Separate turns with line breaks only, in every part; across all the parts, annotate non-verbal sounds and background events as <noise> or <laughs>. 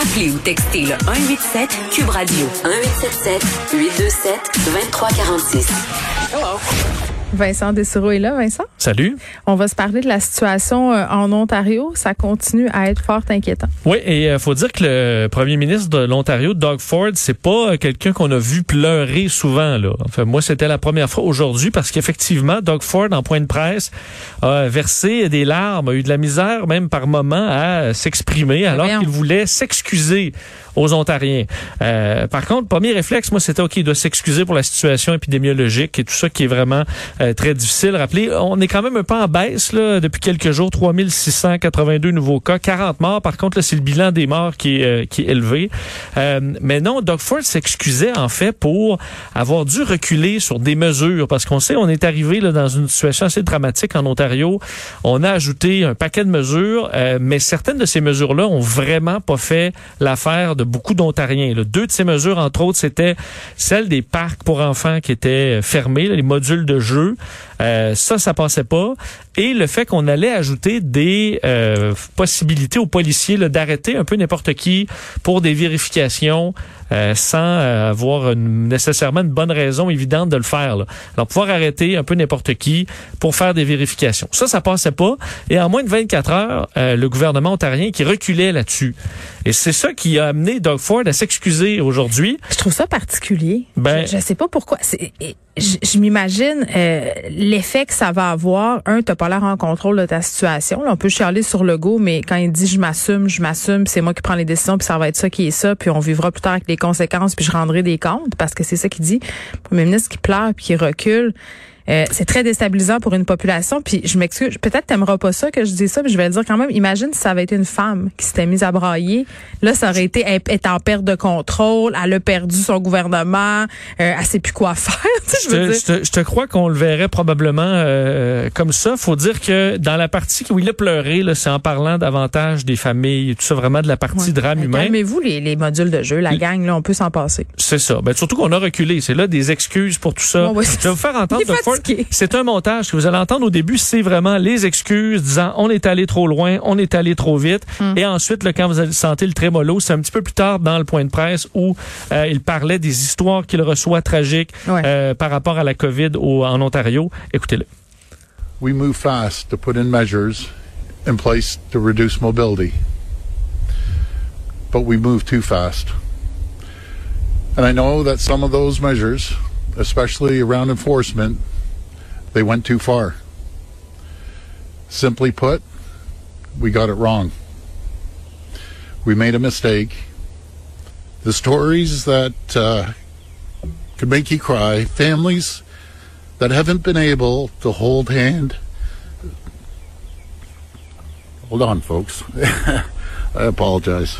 Appelez ou textez le 187 Cube Radio 1877 827 2346.
Vincent Dessureau est là, Vincent?
Salut.
On va se parler de la situation euh, en Ontario. Ça continue à être fort inquiétant.
Oui, et il faut dire que le premier ministre de l'Ontario, Doug Ford, c'est pas euh, quelqu'un qu'on a vu pleurer souvent. Là. Enfin, moi, c'était la première fois aujourd'hui parce qu'effectivement, Doug Ford, en point de presse, a versé des larmes, a eu de la misère même par moment à s'exprimer alors qu'il voulait s'excuser aux Ontariens. Euh, par contre, premier réflexe, moi, c'était OK, il doit s'excuser pour la situation épidémiologique et tout ça qui est vraiment euh, très difficile. Rappelez, on est quand même un peu en baisse là, depuis quelques jours, 3682 nouveaux cas, 40 morts. Par contre, c'est le bilan des morts qui est, euh, qui est élevé. Euh, mais non, Doug Ford s'excusait en fait pour avoir dû reculer sur des mesures parce qu'on sait, on est arrivé là, dans une situation assez dramatique en Ontario. On a ajouté un paquet de mesures, euh, mais certaines de ces mesures-là ont vraiment pas fait l'affaire de beaucoup d'Ontariens. Deux de ces mesures, entre autres, c'était celle des parcs pour enfants qui étaient fermés, là, les modules de jeu. Euh, ça, ça passait pas. Et le fait qu'on allait ajouter des euh, possibilités aux policiers d'arrêter un peu n'importe qui pour des vérifications euh, sans euh, avoir une- nécessairement une bonne raison évidente de le faire. Là. Alors, pouvoir arrêter un peu n'importe qui pour faire des vérifications. Ça, ça passait pas. Et en moins de 24 heures, euh, le gouvernement ontarien qui reculait là-dessus. Et c'est ça qui a amené Doug Ford à s'excuser aujourd'hui.
Je trouve ça particulier.
Ben-
je, je sais pas pourquoi. Je, je m'imagine euh, l'effet que ça va avoir. Un, t'as pas l'air en contrôle de ta situation. On peut chialer sur le go, mais quand il dit je m'assume, je m'assume, c'est moi qui prends les décisions, puis ça va être ça qui est ça, puis on vivra plus tard avec les conséquences, puis je rendrai des comptes, parce que c'est ça qu'il dit. Le premier ministre qui pleure puis qui recule. Euh, c'est très déstabilisant pour une population. Puis je m'excuse, peut-être t'aimeras pas ça que je dis ça, mais je vais le dire quand même. Imagine si ça avait été une femme qui s'était mise à brailler. Là, ça aurait été elle est en perte de contrôle, elle a perdu son gouvernement, euh, elle sait plus quoi <laughs> faire.
Je
veux
te,
dire.
je te- je te crois qu'on le verrait probablement euh, comme ça. Faut dire que dans la partie où il a pleuré, là, c'est en parlant davantage des familles tout ça, vraiment de la partie
Ouais.
drame
Ben,
humain.
Calmez-vous les, les modules de jeu, la gang, là, on peut s'en passer.
C'est ça. Ben, surtout qu'on a reculé. C'est là des excuses pour tout ça.
Bon, ouais,
je vais vous faire entendre. <laughs> Ford. <laughs> C'est un montage que vous allez entendre au début. C'est vraiment les excuses disant on est allé trop loin, on est allé trop vite.
Hum.
Et ensuite, là, quand vous allez sentir le trémolo, c'est un petit peu plus tard dans le point de presse où euh, il parlait des histoires qu'il reçoit tragiques
Ouais.
euh, par rapport à la COVID au- en Ontario. Écoutez-le.
we move fast to put in measures in place to reduce mobility. But we move too fast. And I know that some of those measures, especially around enforcement, they went too far. Simply put, we got it wrong. We made a mistake. The stories that uh, could make you cry, families that haven't been able to hold hand. Hold on, folks. <laughs> I apologize.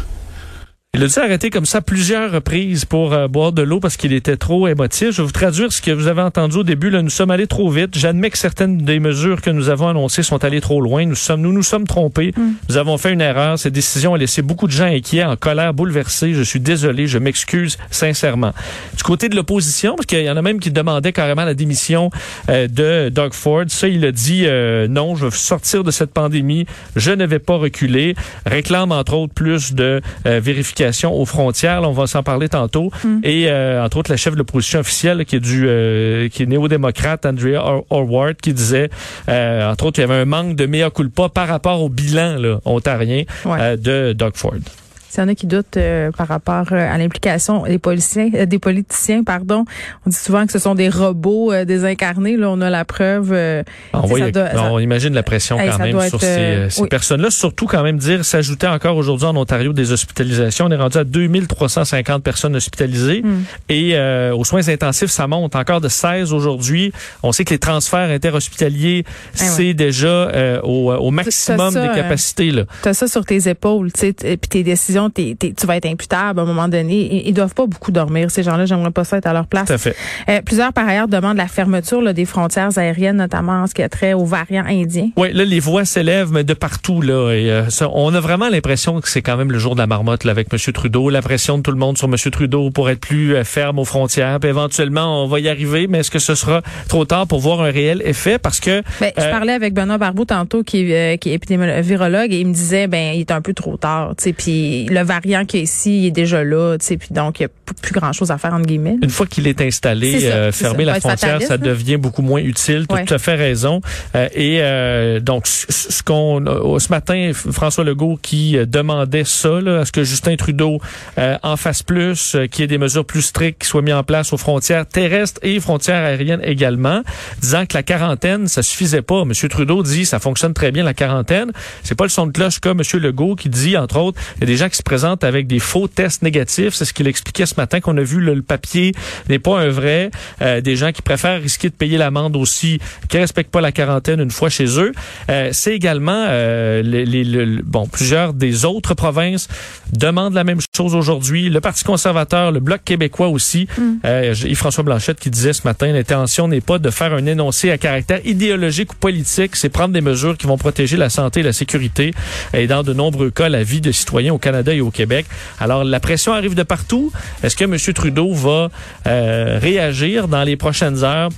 Il a dû arrêter comme ça plusieurs reprises pour euh, boire de l'eau parce qu'il était trop émotif. Je vais vous traduire ce que vous avez entendu au début. Là, nous sommes allés trop vite. J'admets que certaines des mesures que nous avons annoncées sont allées trop loin. Nous sommes, nous nous sommes trompés. Nous avons fait une erreur. Cette décision a laissé beaucoup de gens inquiets, en colère, bouleversés. Je suis désolé. Je m'excuse sincèrement. Du côté de l'opposition, parce qu'il y en a même qui demandaient carrément la démission euh, de Doug Ford. Ça, il a dit euh, non, je veux sortir de cette pandémie. Je ne vais pas reculer. Réclame entre autres plus de euh, vérification aux frontières. Là, on va s'en parler tantôt. Et euh, entre autres, la chef de l'opposition officielle là, qui est du euh, qui est néo-démocrate, Andrea Or- Orward, qui disait euh, entre autres il y avait un manque de mea culpa par rapport au bilan là, ontarien
Ouais.
de Doug Ford.
S'il y en a qui doutent euh, par rapport euh, à l'implication des policiers, euh, des politiciens, pardon, on dit souvent que ce sont des robots euh, désincarnés. Là, on a la preuve. euh,
On,
tu sais,
voit,
ça doit- ça-
on imagine la pression
Hey,
quand même sur ces,
euh,
ces
oui.
personnes-là. Surtout quand même dire, s'ajoutait encore aujourd'hui en Ontario des hospitalisations. On est rendu à 2350 personnes hospitalisées.
Hmm.
Et euh, aux soins intensifs, ça monte encore de 16 aujourd'hui. On sait que les transferts interhospitaliers,
Eh ouais.
c'est déjà euh, au, au maximum
ça,
des
euh,
capacités. Là.
T'as ça sur tes épaules, tu sais, puis tes décisions, tu vas être imputable à un moment donné. Ils, ils doivent pas beaucoup dormir, ces gens-là. J'aimerais pas ça être à leur place.
Tout à fait.
Euh, plusieurs, par ailleurs, demandent la fermeture là, des frontières aériennes, notamment en ce qui a trait aux variants indiens.
Oui, là, les voix s'élèvent, mais de partout. Là, et, euh, ça, on a vraiment l'impression que c'est quand même le jour de la marmotte là, avec M. Trudeau. La pression de tout le monde sur M. Trudeau pour être plus euh, ferme aux frontières. Puis éventuellement, on va y arriver, mais est-ce que ce sera trop tard pour voir un réel effet? Parce que...
Ben, je parlais avec Benoît Barbeau tantôt, qui est, qui est épidémiologue, virologue, et il me disait, ben, il est un peu trop tard, tu sais, puis le variant qui est ici, il est déjà là, tu sais, puis donc, il n'y a plus grand-chose à faire, entre guillemets.
Une fois qu'il est installé,
ça,
euh, fermer
ça.
la
Ouais,
frontière, ça
hein?
devient beaucoup moins utile. Tu as
Ouais.
tout à fait raison. Euh, et euh, donc, ce qu'on euh, ce matin, François Legault qui demandait ça, là, à ce que Justin Trudeau euh, en fasse plus, qu'il y ait des mesures plus strictes qui soient mises en place aux frontières terrestres et frontières aériennes également, disant que la quarantaine, ça suffisait pas. Monsieur Trudeau dit ça fonctionne très bien la quarantaine. C'est pas le son de cloche comme Monsieur Legault qui dit entre autres, il y a des gens qui se présentent avec des faux tests négatifs. C'est ce qu'il expliquait ce matin qu'on a vu là, le papier n'est pas un vrai. Euh, des gens qui préfèrent risquer de payer l'amende aussi, qui respectent pas la quarantaine une fois chez eux. Euh, c'est également euh, les, les- le- bon plusieurs des autres provinces demandent la même chose aujourd'hui. Le Parti conservateur, le Bloc québécois aussi. Euh, j'ai- Yves-François Blanchette qui disait ce matin, l'intention n'est pas de faire un énoncé à caractère idéologique ou politique, c'est prendre des mesures qui vont protéger la santé et la sécurité et dans de nombreux cas la vie de citoyens au Canada au Québec. Alors la pression arrive de partout. Est-ce que M. Trudeau va euh, réagir dans les prochaines heures?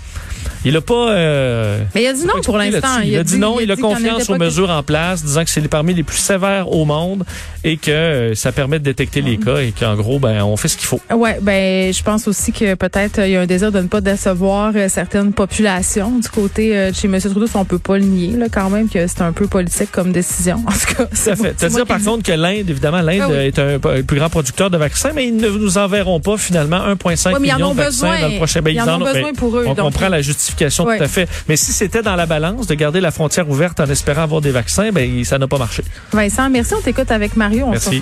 Il a pas. euh,
Mais il a dit non pour l'instant.
Il, a dit non, il a confiance aux mesures en place, disant que c'est parmi les plus sévères au monde et que euh, ça permet de détecter les cas et qu'en gros, ben, on fait ce qu'il faut.
Ouais, ben je pense aussi que peut-être euh, il y a un désir de ne pas décevoir certaines populations du côté euh, de chez M. Trudeau, on peut pas le nier là quand même que c'est un peu politique comme décision. En tout cas,
à fait. <laughs> C'est-à-dire, par
le
contre, que l'Inde, évidemment, l'Inde
Ah oui.
est un, un plus grand producteur de vaccins, mais ils ne nous enverront pas finalement 1,5
Ouais,
million de vaccins
besoin.
dans le prochain. Ben,
Ils en ont
ben,
besoin pour eux,
On
donc-
comprend la justification tout à fait. Mais si c'était dans la balance de garder la frontière ouverte en espérant avoir des vaccins, ben, ça n'a pas marché.
Vincent, merci, on t'écoute avec Mario, on
Merci.
se retrouve